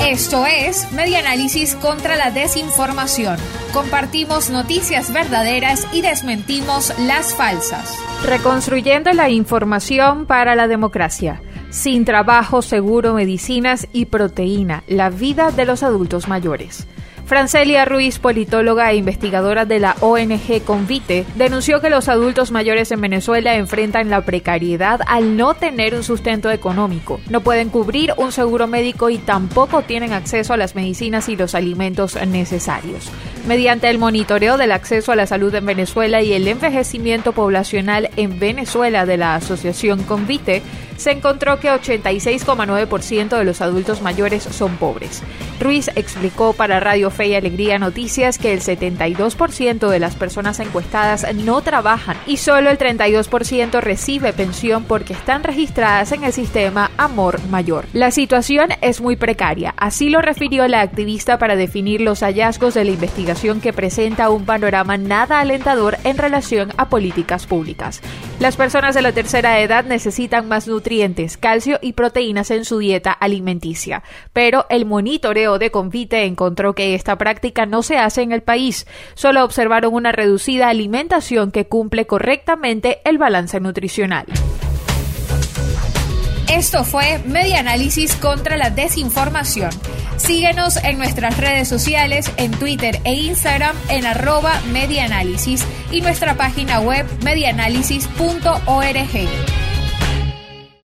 Esto es Media Análisis contra la Desinformación. Compartimos noticias verdaderas y desmentimos las falsas. Reconstruyendo la información para la democracia. Sin trabajo, seguro, medicinas y proteína. La vida de los adultos mayores. Francelia Ruiz, politóloga e investigadora de la ONG Convite, denunció que los adultos mayores en Venezuela enfrentan la precariedad al no tener un sustento económico. No pueden cubrir un seguro médico y tampoco tienen acceso a las medicinas y los alimentos necesarios. Mediante el monitoreo del acceso a la salud en Venezuela y el envejecimiento poblacional en Venezuela de la Asociación Convite, se encontró que 86,9% de los adultos mayores son pobres. Ruiz explicó para Radio Fe y Alegría Noticias que el 72% de las personas encuestadas no trabajan y solo el 32% recibe pensión porque están registradas en el sistema Amor Mayor. La situación es muy precaria, así lo refirió la activista para definir los hallazgos de la investigación que presenta un panorama nada alentador en relación a políticas públicas. Las personas de la tercera edad necesitan más nutrientes calcio y proteínas en su dieta alimenticia. Pero el monitoreo de Convite encontró que esta práctica no se hace en el país. Solo observaron una reducida alimentación que cumple correctamente el balance nutricional. Esto fue Media Análisis contra la Desinformación. Síguenos en nuestras redes sociales, en Twitter e Instagram en arroba medianálisis y nuestra página web medianálisis.org.